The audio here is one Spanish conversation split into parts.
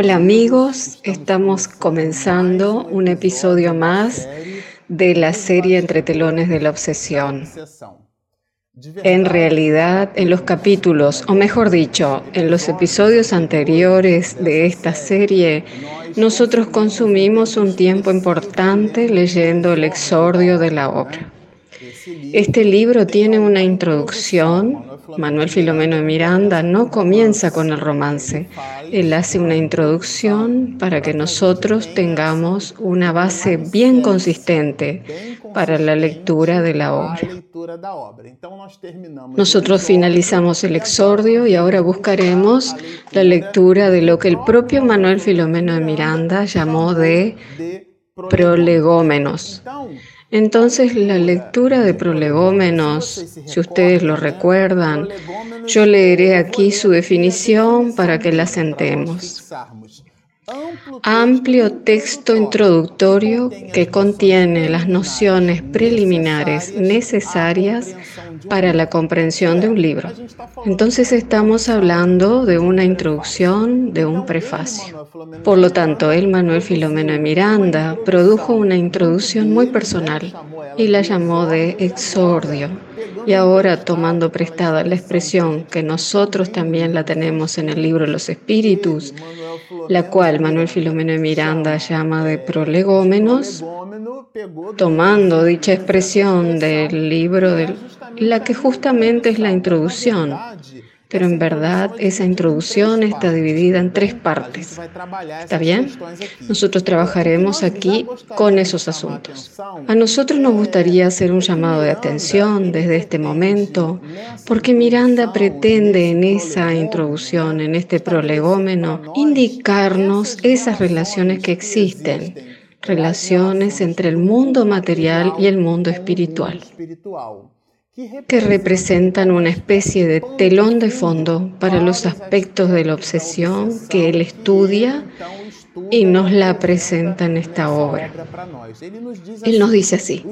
Hola amigos, estamos comenzando un episodio más de la serie Entre telones de la obsesión. En realidad, en los capítulos, o mejor dicho, en los episodios anteriores de esta serie, nosotros consumimos un tiempo importante leyendo el exordio de la obra. Este libro tiene una introducción Manuel Filomeno de Miranda no comienza con el romance. Él hace una introducción para que nosotros tengamos una base bien consistente para la lectura de la obra. Nosotros finalizamos el exordio y ahora buscaremos la lectura de lo que el propio Manuel Filomeno de Miranda llamó de prolegómenos. Entonces la lectura de prolegómenos, si ustedes lo recuerdan, yo leeré aquí su definición para que la sentemos. Amplio texto introductorio que contiene las nociones preliminares necesarias para la comprensión de un libro. Entonces estamos hablando de una introducción, de un prefacio. Por lo tanto, el Manuel Filomeno de Miranda produjo una introducción muy personal y la llamó de exordio. Y ahora, tomando prestada la expresión que nosotros también la tenemos en el libro Los Espíritus, la cual Manuel Filomeno de Miranda llama de prolegómenos, tomando dicha expresión del libro, de la que justamente es la introducción pero en verdad esa introducción está dividida en tres partes. ¿Está bien? Nosotros trabajaremos aquí con esos asuntos. A nosotros nos gustaría hacer un llamado de atención desde este momento, porque Miranda pretende en esa introducción, en este prolegómeno, indicarnos esas relaciones que existen relaciones entre el mundo material y el mundo espiritual que representan una especie de telón de fondo para los aspectos de la obsesión que él estudia y nos la presenta en esta obra. Él nos dice así,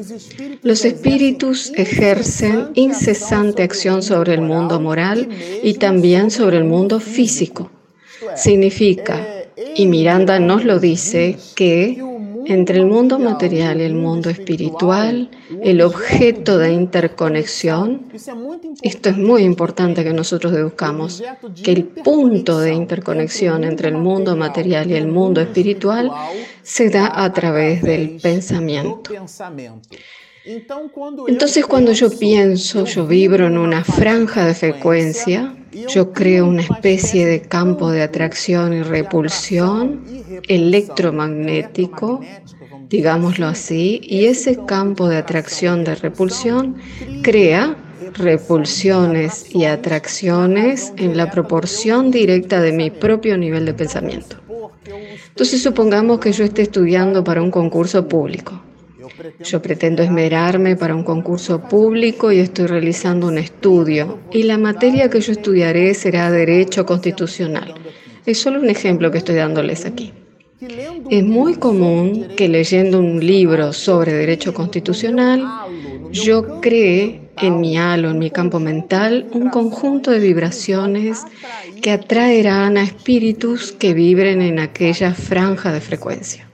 los espíritus ejercen incesante acción sobre el mundo moral y también sobre el mundo físico. Significa, y Miranda nos lo dice, que entre el mundo material y el mundo espiritual, el objeto de interconexión, esto es muy importante que nosotros deduzcamos, que el punto de interconexión entre el mundo material y el mundo espiritual se da a través del pensamiento. Entonces cuando yo pienso, yo vibro en una franja de frecuencia, yo creo una especie de campo de atracción y repulsión electromagnético, digámoslo así, y ese campo de atracción de repulsión crea repulsiones y atracciones en la proporción directa de mi propio nivel de pensamiento. Entonces supongamos que yo esté estudiando para un concurso público. Yo pretendo esmerarme para un concurso público y estoy realizando un estudio. Y la materia que yo estudiaré será Derecho Constitucional. Es solo un ejemplo que estoy dándoles aquí. Es muy común que leyendo un libro sobre derecho constitucional, yo cree en mi halo, en mi campo mental, un conjunto de vibraciones que atraerán a espíritus que vibren en aquella franja de frecuencia.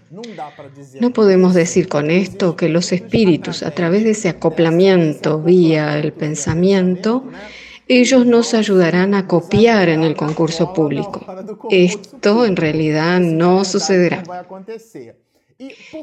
No podemos decir con esto que los espíritus, a través de ese acoplamiento vía el pensamiento, ellos nos ayudarán a copiar en el concurso público. Esto en realidad no sucederá.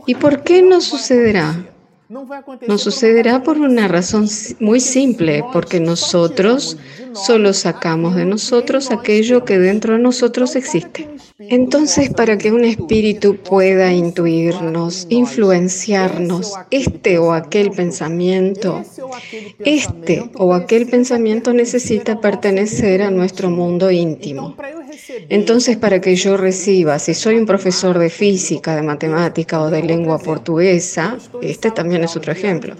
¿Y por qué no sucederá? No sucederá por una razón muy simple, porque nosotros solo sacamos de nosotros aquello que dentro de nosotros existe. Entonces, para que un espíritu pueda intuirnos, influenciarnos, este o aquel pensamiento, este o aquel pensamiento necesita pertenecer a nuestro mundo íntimo. Entonces, para que yo reciba, si soy un profesor de física, de matemática o de lengua portuguesa, este también es otro ejemplo.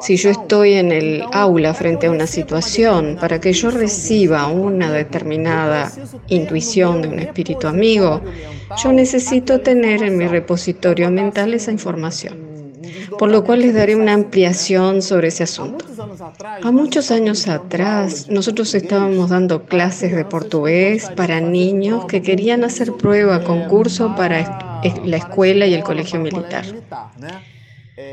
Si yo estoy en el aula frente a una situación, para que yo reciba una determinada intuición de un espíritu amigo, yo necesito tener en mi repositorio mental esa información por lo cual les daré una ampliación sobre ese asunto. A muchos años atrás, nosotros estábamos dando clases de portugués para niños que querían hacer prueba, concurso para la escuela y el colegio militar.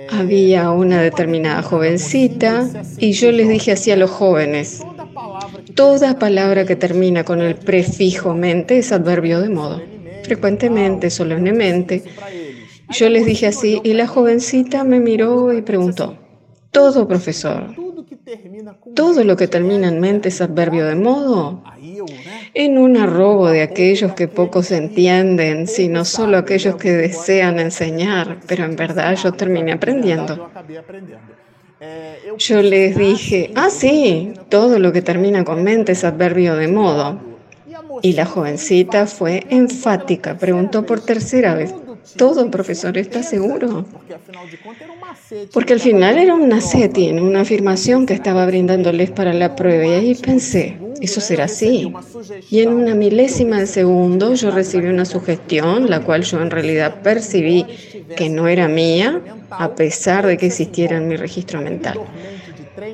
Había una determinada jovencita y yo les dije así a los jóvenes, toda palabra que termina con el prefijo mente es adverbio de modo. Frecuentemente, solemnemente, yo les dije así y la jovencita me miró y preguntó, todo profesor, todo lo que termina en mente es adverbio de modo. En un arrobo de aquellos que pocos entienden, sino solo aquellos que desean enseñar, pero en verdad yo terminé aprendiendo. Yo les dije, ah, sí, todo lo que termina con mente es adverbio de modo. Y la jovencita fue enfática, preguntó por tercera vez, ¿todo profesor está seguro? Porque al final era un naceti, una afirmación que estaba brindándoles para la prueba. Y ahí pensé, eso será así. Y en una milésima de segundo yo recibí una sugestión, la cual yo en realidad percibí que no era mía, a pesar de que existiera en mi registro mental.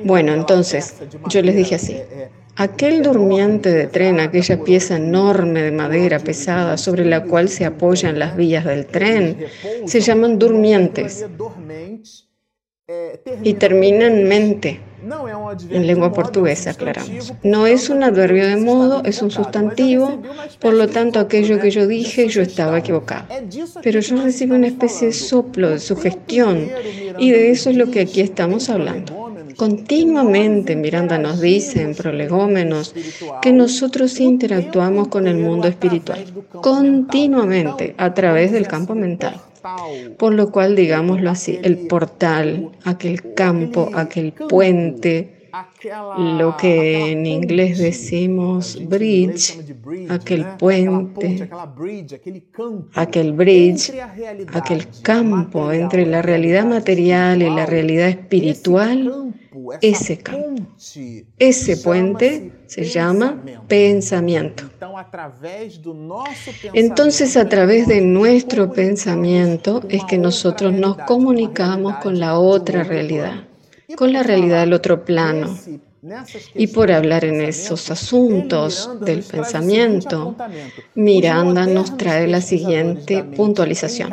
Bueno, entonces yo les dije así, aquel durmiente de tren, aquella pieza enorme de madera pesada sobre la cual se apoyan las vías del tren, se llaman durmientes y termina en mente. En lengua portuguesa, aclaramos. No es un adverbio de modo, es un sustantivo, por lo tanto aquello que yo dije yo estaba equivocado. Pero yo recibí una especie de soplo, de sugestión, y de eso es lo que aquí estamos hablando. Continuamente Miranda nos dice en prolegómenos que nosotros interactuamos con el mundo espiritual, continuamente a través del campo mental. Por lo cual, digámoslo así, el portal, aquel campo, aquel puente, lo que en inglés decimos bridge, aquel puente, aquel bridge, aquel campo entre la realidad material y la realidad espiritual, ese campo, ese puente se llama pensamiento. Entonces a través de nuestro pensamiento es que nosotros nos comunicamos con la otra realidad, con la realidad del otro plano. Y por hablar en esos asuntos del pensamiento, Miranda nos trae la siguiente puntualización.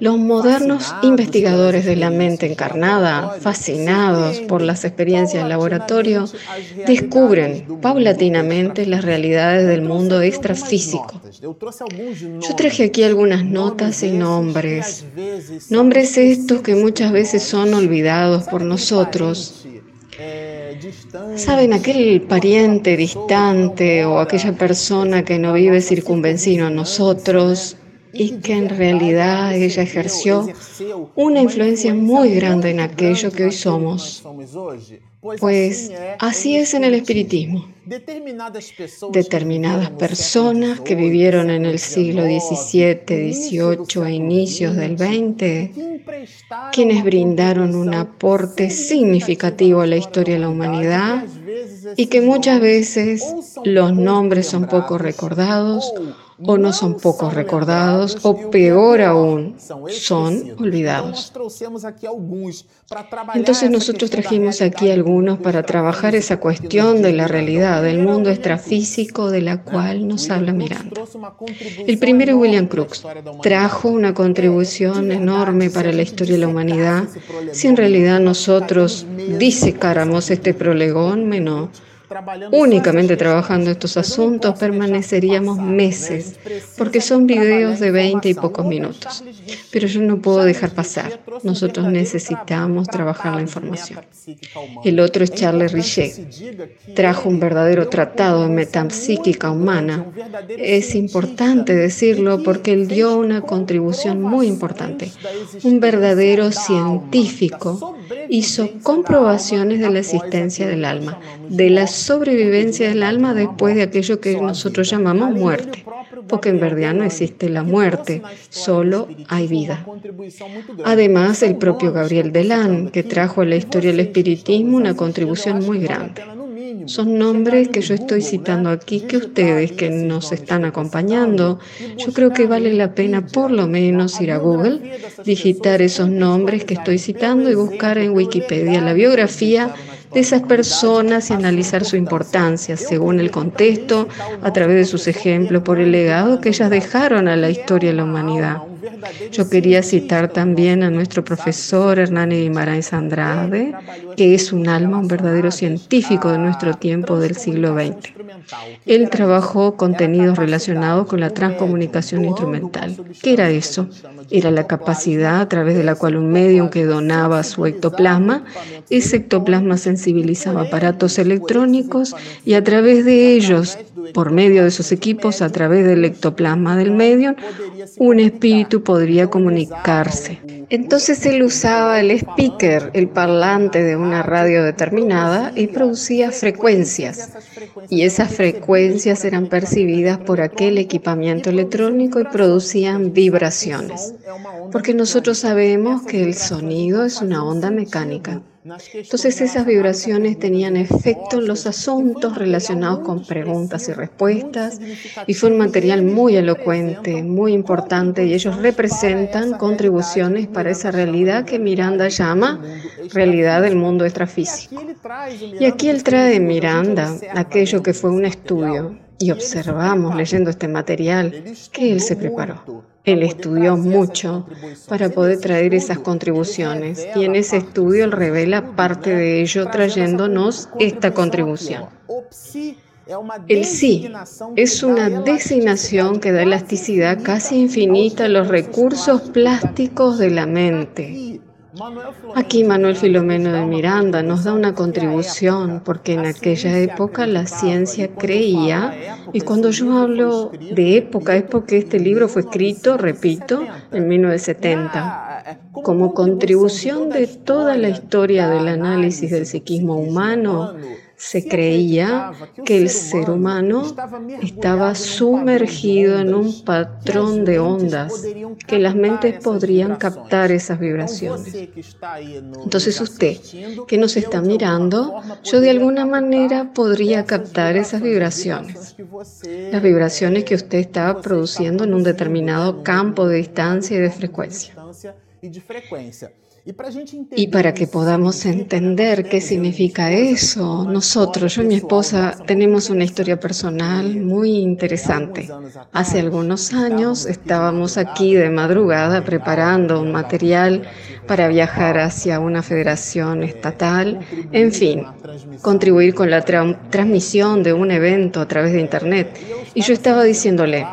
Los modernos investigadores de la mente encarnada, fascinados por las experiencias en laboratorio, descubren paulatinamente las realidades del mundo extrafísico. Yo traje aquí algunas notas y nombres. Nombres estos que muchas veces son olvidados por nosotros Saben, aquel pariente distante o aquella persona que no vive circunvencino a nosotros y que en realidad ella ejerció una influencia muy grande en aquello que hoy somos. Pues así es en el espiritismo. Determinadas personas que vivieron en el siglo XVII, XVIII e inicios del XX, quienes brindaron un aporte significativo a la historia de la humanidad y que muchas veces los nombres son poco recordados o no son pocos recordados, o peor aún, son olvidados. Entonces nosotros trajimos aquí algunos para trabajar esa cuestión de la realidad, del mundo extrafísico de la cual nos habla Miranda. El primero, William Crookes, trajo una contribución enorme para la historia de la humanidad. Si en realidad nosotros disecáramos este prolegón, menos únicamente trabajando estos asuntos permaneceríamos meses, porque son videos de 20 y pocos minutos. Pero yo no puedo dejar pasar. Nosotros necesitamos trabajar la información. El otro es Charles Richet. Trajo un verdadero tratado de metapsíquica humana. Es importante decirlo porque él dio una contribución muy importante. Un verdadero científico hizo comprobaciones de la existencia del alma, de la sobrevivencia del alma después de aquello que nosotros llamamos muerte, porque en verdad no existe la muerte, solo hay vida. Además, el propio Gabriel Delan, que trajo a la historia del espiritismo una contribución muy grande. Son nombres que yo estoy citando aquí, que ustedes que nos están acompañando, yo creo que vale la pena por lo menos ir a Google, digitar esos nombres que estoy citando y buscar en Wikipedia la biografía de esas personas y analizar su importancia según el contexto, a través de sus ejemplos, por el legado que ellas dejaron a la historia de la humanidad. Yo quería citar también a nuestro profesor Hernán Guimaraes Andrade, que es un alma, un verdadero científico de nuestro tiempo del siglo XX. Él trabajó contenidos relacionados con la transcomunicación instrumental. ¿Qué era eso? Era la capacidad a través de la cual un medium que donaba su ectoplasma, ese ectoplasma sensibilizaba aparatos electrónicos y a través de ellos, por medio de sus equipos, a través del ectoplasma del medium, un espíritu podría comunicarse. Entonces él usaba el speaker, el parlante de una radio determinada y producía frecuencias. Y esas frecuencias eran percibidas por aquel equipamiento electrónico y producían vibraciones. Porque nosotros sabemos que el sonido es una onda mecánica. Entonces esas vibraciones tenían efecto en los asuntos relacionados con preguntas y respuestas y fue un material muy elocuente, muy importante y ellos representan contribuciones para esa realidad que Miranda llama realidad del mundo extrafísico. Y aquí él trae Miranda aquello que fue un estudio y observamos leyendo este material que él se preparó. Él estudió mucho para poder traer esas contribuciones y en ese estudio él revela parte de ello trayéndonos esta contribución. El sí es una designación que da elasticidad casi infinita a los recursos plásticos de la mente. Aquí Manuel Filomeno de Miranda nos da una contribución porque en aquella época la ciencia creía, y cuando yo hablo de época es porque este libro fue escrito, repito, en 1970, como contribución de toda la historia del análisis del psiquismo humano se creía que el ser humano estaba sumergido en un patrón de ondas, que las mentes podrían captar esas vibraciones. Entonces usted, que nos está mirando, yo de alguna manera podría captar esas vibraciones. Las vibraciones que usted estaba produciendo en un determinado campo de distancia y de frecuencia. Y para que podamos entender qué significa eso, nosotros, yo y mi esposa, tenemos una historia personal muy interesante. Hace algunos años estábamos aquí de madrugada preparando un material para viajar hacia una federación estatal, en fin, contribuir con la transmisión de un evento a través de Internet. Y yo estaba diciéndole,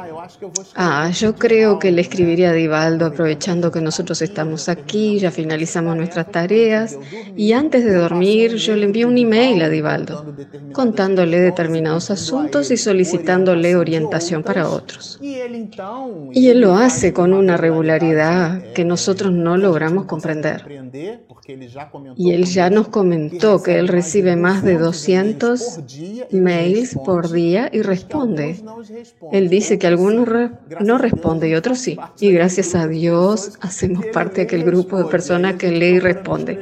Ah, yo creo que le escribiría a Divaldo aprovechando que nosotros estamos aquí, ya finalizamos nuestras tareas y antes de dormir yo le envío un email a Divaldo contándole determinados asuntos y solicitándole orientación para otros. Y él lo hace con una regularidad que nosotros no logramos comprender. Y él ya nos comentó que él recibe más de 200 mails por día y responde. Él dice que algunos no responde y otros sí. Y gracias a Dios hacemos parte de aquel grupo de personas que lee y responde.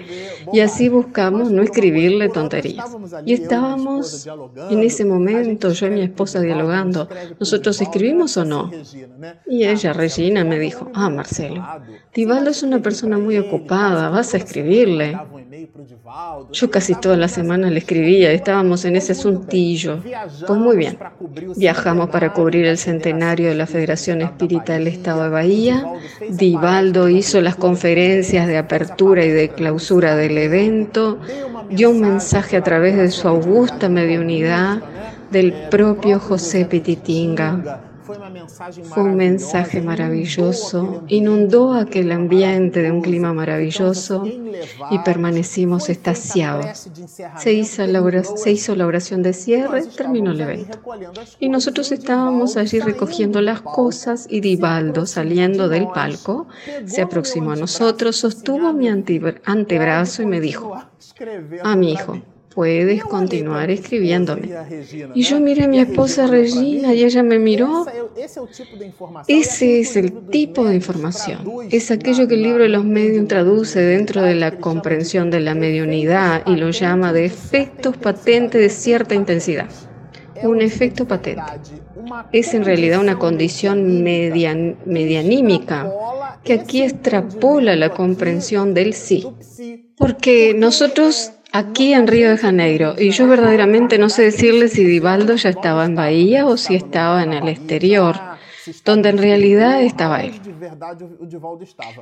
Y así buscamos no escribirle tonterías. Y estábamos en ese momento, yo y mi esposa dialogando, ¿nosotros escribimos o no? Y ella, Regina, me dijo, ah, Marcelo, Divaldo es una persona muy ocupada, vas a escribirle. Yo casi toda la semana le escribía, estábamos en ese asuntillo. Pues muy bien, viajamos para cubrir el centenario de la Federación Espírita del Estado de Bahía. Divaldo hizo las conferencias de apertura y de clausura del evento, dio un mensaje a través de su augusta mediunidad del propio José Pititinga. Fue un mensaje maravilloso, inundó aquel ambiente de un clima maravilloso y permanecimos estasiados. Se hizo, la se hizo la oración de cierre, terminó el evento. Y nosotros estábamos allí recogiendo las cosas y Divaldo, saliendo del palco, se aproximó a nosotros, sostuvo mi antebrazo y me dijo, a ah, mi hijo, puedes continuar escribiéndome. Y yo miré a mi esposa Regina y ella me miró. Ese es el tipo de información. Es aquello que el libro de los medios traduce dentro de la comprensión de la mediunidad y lo llama de efectos patentes de cierta intensidad. Un efecto patente. Es en realidad una condición medianímica que aquí extrapola la comprensión del sí. Porque nosotros aquí en Río de Janeiro. Y yo verdaderamente no sé decirle si Divaldo ya estaba en Bahía o si estaba en el exterior, donde en realidad estaba él.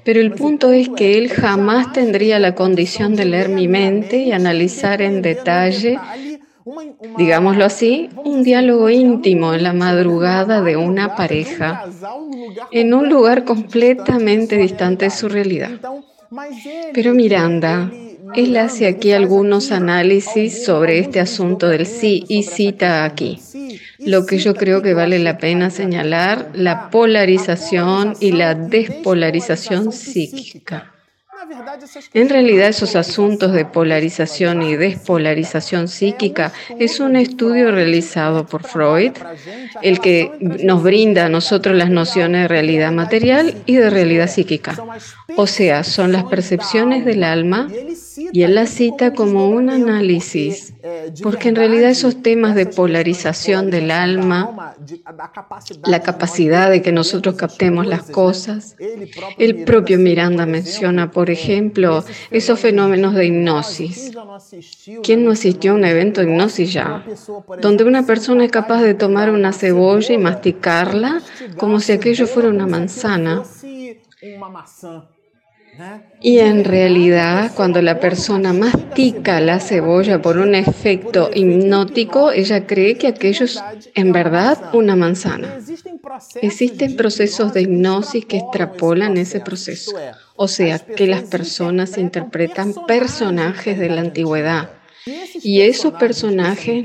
Pero el punto es que él jamás tendría la condición de leer mi mente y analizar en detalle digámoslo así, un diálogo íntimo en la madrugada de una pareja en un lugar completamente distante de su realidad. Pero Miranda, él hace aquí algunos análisis sobre este asunto del sí y cita aquí lo que yo creo que vale la pena señalar, la polarización y la despolarización psíquica. En realidad esos asuntos de polarización y despolarización psíquica es un estudio realizado por Freud, el que nos brinda a nosotros las nociones de realidad material y de realidad psíquica. O sea, son las percepciones del alma y él la cita como un análisis, porque en realidad esos temas de polarización del alma, la capacidad de que nosotros captemos las cosas, el propio Miranda menciona, por ejemplo, esos fenómenos de hipnosis. ¿Quién no asistió a un evento de hipnosis ya? Donde una persona es capaz de tomar una cebolla y masticarla como si aquello fuera una manzana. Y en realidad, cuando la persona mastica la cebolla por un efecto hipnótico, ella cree que aquello es en verdad una manzana. Existen procesos de hipnosis que extrapolan ese proceso, o sea, que las personas interpretan personajes de la antigüedad. Y esos personajes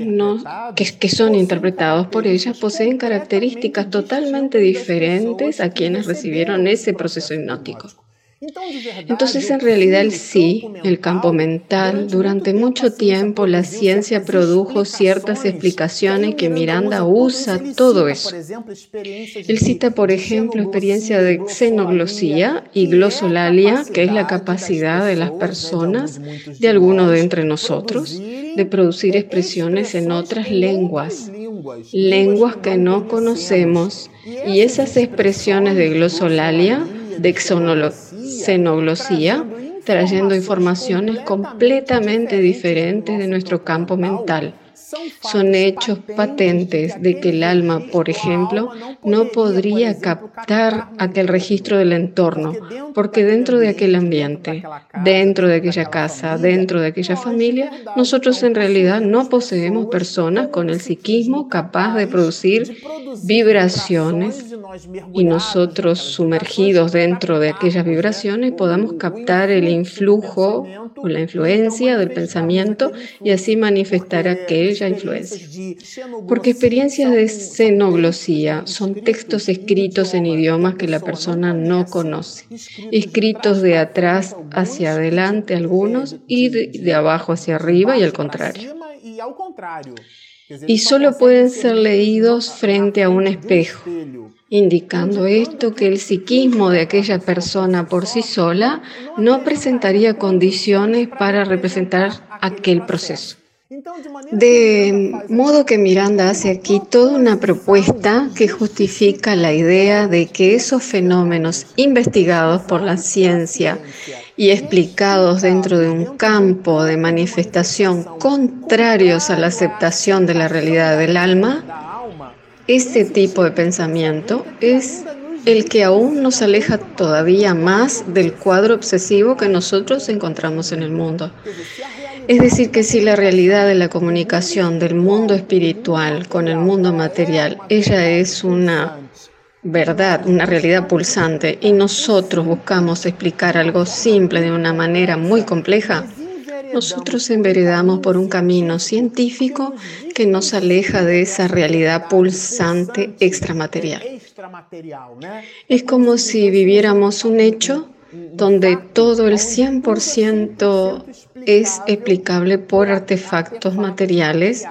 que, que, son interpretados por ellas poseen características totalmente diferentes a quienes recibieron ese proceso hipnótico. Entonces, en realidad, el sí, el campo mental, durante mucho tiempo la ciencia produjo ciertas explicaciones que Miranda usa todo eso. Él cita, por ejemplo, experiencia de xenoglosía y glosolalia, que es la capacidad de las personas, de alguno de entre nosotros, de producir expresiones en otras lenguas, lenguas que no conocemos, y esas expresiones de glosolalia, de xenología, xenoglosía, trayendo informaciones completamente diferentes de nuestro campo mental son hechos patentes de que el alma, por ejemplo, no podría captar aquel registro del entorno, porque dentro de aquel ambiente, dentro de aquella casa, dentro de aquella familia, nosotros en realidad no poseemos personas con el psiquismo capaz de producir vibraciones y nosotros sumergidos dentro de aquellas vibraciones podamos captar el influjo o la influencia del pensamiento y así manifestar aquel influencia. Porque experiencias de xenoglosía son textos escritos en idiomas que la persona no conoce, escritos de atrás hacia adelante algunos y de, abajo hacia arriba y al contrario. Y solo pueden ser leídos frente a un espejo, indicando esto que el psiquismo de aquella persona por sí sola no presentaría condiciones para representar aquel proceso. De modo que Miranda hace aquí toda una propuesta que justifica la idea de que esos fenómenos investigados por la ciencia y explicados dentro de un campo de manifestación contrarios a la aceptación de la realidad del alma, ese tipo de pensamiento es el que aún nos aleja todavía más del cuadro obsesivo que nosotros encontramos en el mundo. Es decir, que si la realidad de la comunicación del mundo espiritual con el mundo material, ella es una verdad, una realidad pulsante, y nosotros buscamos explicar algo simple de una manera muy compleja, nosotros enveredamos por un camino científico que nos aleja de esa realidad pulsante extramaterial. Es como si viviéramos un hecho donde todo el 100% es explicable por artefactos materiales,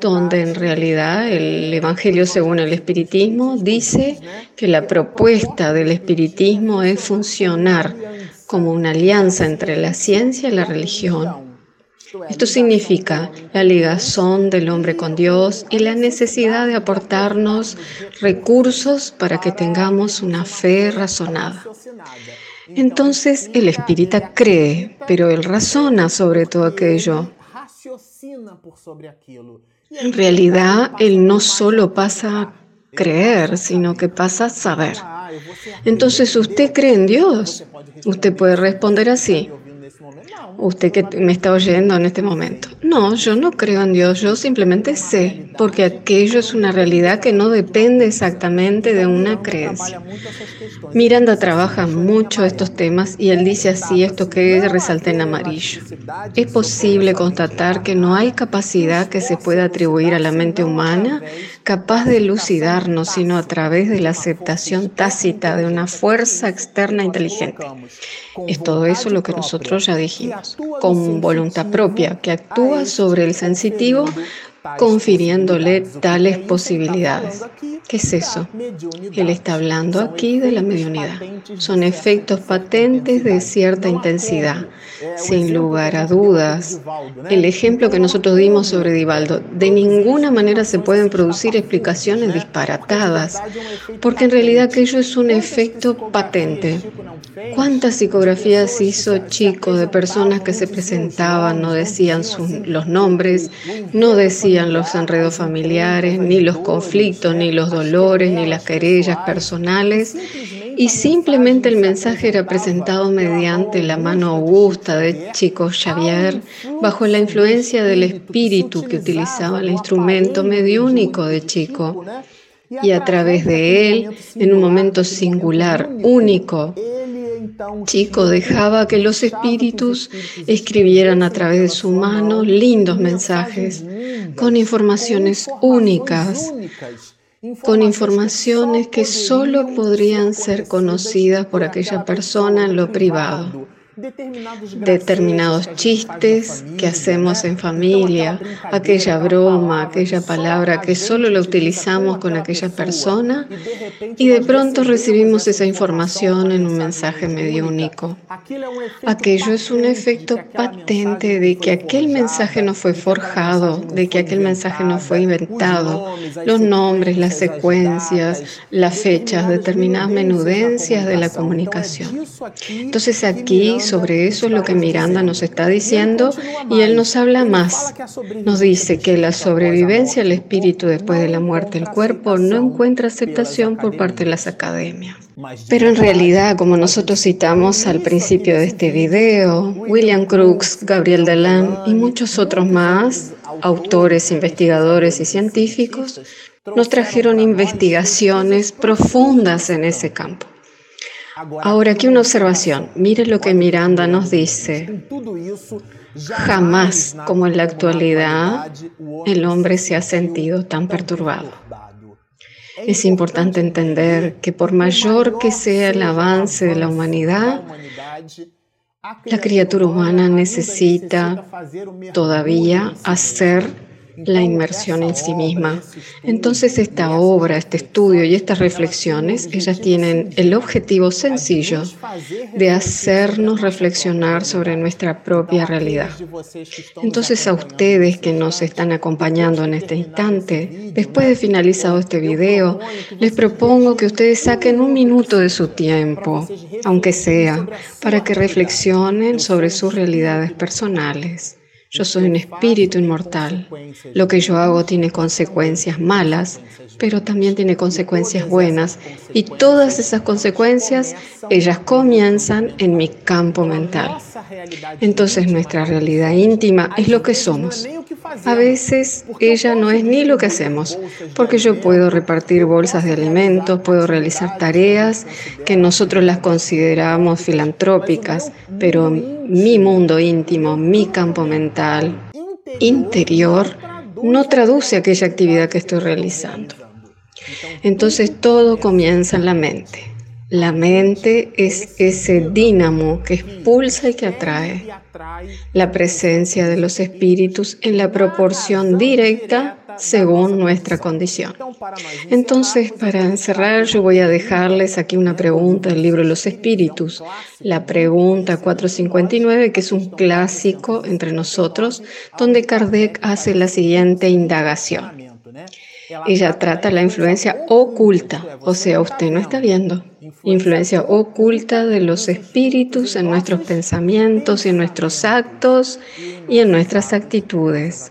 donde en realidad el Evangelio según el Espiritismo dice que la propuesta del Espiritismo es funcionar como una alianza entre la ciencia y la religión. Esto significa la ligazón del hombre con Dios y la necesidad de aportarnos recursos para que tengamos una fe razonada. Entonces el espírita cree, pero él razona sobre todo aquello. En realidad, él no solo pasa a creer, sino que pasa a saber. Entonces, ¿usted cree en Dios? Usted puede responder así usted que me está oyendo en este momento. No, yo no creo en Dios, yo simplemente sé, porque aquello es una realidad que no depende exactamente de una creencia. Miranda trabaja mucho estos temas y él dice así esto que resalta en amarillo. Es posible constatar que no hay capacidad que se pueda atribuir a la mente humana capaz de elucidarnos, sino a través de la aceptación tácita de una fuerza externa inteligente. Es todo eso lo que nosotros ya dijimos, con voluntad propia, que actúa sobre el sensitivo confiriéndole tales posibilidades. ¿Qué es eso? Él está hablando aquí de la mediunidad. Son efectos patentes de cierta intensidad, sin lugar a dudas. El ejemplo que nosotros dimos sobre Divaldo, de ninguna manera se pueden producir explicaciones disparatadas, porque en realidad aquello es un efecto patente. ¿Cuántas psicografías hizo Chico de personas que se presentaban, no decían los nombres, no decían los enredos familiares, ni los conflictos, ni los dolores, ni las querellas personales, y simplemente el mensaje era presentado mediante la mano augusta de Chico Xavier, bajo la influencia del espíritu que utilizaba el instrumento mediúnico de Chico? Y a través de él, en un momento singular, único, Chico dejaba que los espíritus escribieran a través de su mano lindos mensajes con informaciones únicas, con informaciones que solo podrían ser conocidas por aquella persona en lo privado determinados chistes que hacemos en familia, aquella broma, aquella palabra que solo la utilizamos con aquella persona y de pronto recibimos esa información en un mensaje medio único. Aquello es un efecto patente de que aquel mensaje no fue forjado, de que aquel mensaje no fue inventado. Los nombres, las secuencias, las fechas, determinadas menudencias de la comunicación. Entonces aquí sobre eso es lo que Miranda nos está diciendo y él nos habla más. Nos dice que la sobrevivencia del espíritu después de la muerte del cuerpo no encuentra aceptación por parte de las academias. Pero en realidad, como nosotros citamos al principio de este video, William Crookes, Gabriel Delan y muchos otros más, autores, investigadores y científicos, nos trajeron investigaciones profundas en ese campo. Ahora aquí una observación. Mire lo que Miranda nos dice. Jamás, como en la actualidad, el hombre se ha sentido tan perturbado. Es importante entender que por mayor que sea el avance de la humanidad, la criatura humana necesita todavía hacer la inmersión en sí misma. Entonces esta obra, este estudio y estas reflexiones, ellas tienen el objetivo sencillo de hacernos reflexionar sobre nuestra propia realidad. Entonces a ustedes que nos están acompañando en este instante, después de finalizado este video, les propongo que ustedes saquen un minuto de su tiempo, aunque sea, para que reflexionen sobre sus realidades personales. Yo soy un espíritu inmortal. Lo que yo hago tiene consecuencias malas, pero también tiene consecuencias buenas. Y todas esas consecuencias, ellas comienzan en mi campo mental. Entonces nuestra realidad íntima es lo que somos. A veces ella no es ni lo que hacemos, porque yo puedo repartir bolsas de alimentos, puedo realizar tareas que nosotros las consideramos filantrópicas, pero mi mundo íntimo, mi campo mental interior, no traduce aquella actividad que estoy realizando. Entonces todo comienza en la mente. La mente es ese dínamo que expulsa y que atrae la presencia de los espíritus en la proporción directa según nuestra condición. Entonces, para encerrar, yo voy a dejarles aquí una pregunta del libro los espíritus, la pregunta 459, que es un clásico entre nosotros, donde Kardec hace la siguiente indagación. Ella trata la influencia oculta, o sea, usted no está viendo. Influencia oculta de los espíritus en nuestros pensamientos y en nuestros actos y en nuestras actitudes.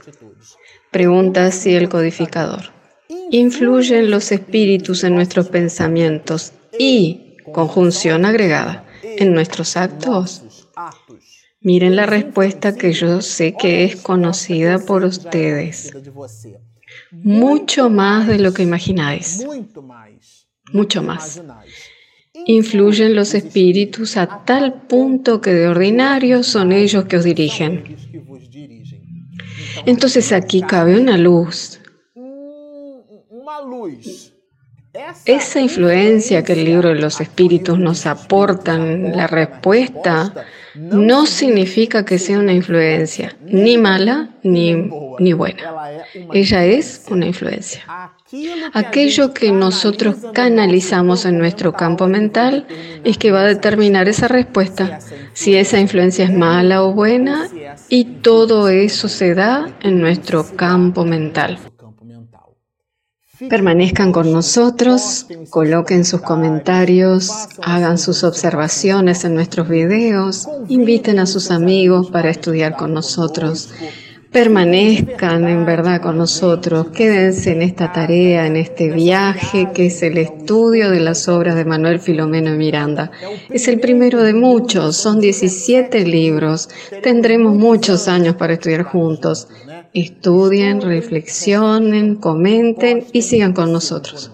Pregunta así el codificador. ¿Influyen los espíritus en nuestros pensamientos y, conjunción agregada, en nuestros actos? Miren la respuesta que yo sé que es conocida por ustedes. Mucho más de lo que imagináis. Mucho más. Influyen los espíritus a tal punto que de ordinario son ellos que os dirigen. Entonces aquí cabe una luz. Esa influencia que el libro de los espíritus nos aporta en la respuesta no significa que sea una influencia ni mala ni, ni buena. Ella es una influencia. Aquello que nosotros canalizamos en nuestro campo mental es que va a determinar esa respuesta, si esa influencia es mala o buena, y todo eso se da en nuestro campo mental. Permanezcan con nosotros, coloquen sus comentarios, hagan sus observaciones en nuestros videos, inviten a sus amigos para estudiar con nosotros. Permanezcan en verdad con nosotros, quédense en esta tarea, en este viaje que es el estudio de las obras de Manuel Filomeno Miranda. Es el primero de muchos, son 17 libros, tendremos muchos años para estudiar juntos. Estudien, reflexionen, comenten y sigan con nosotros.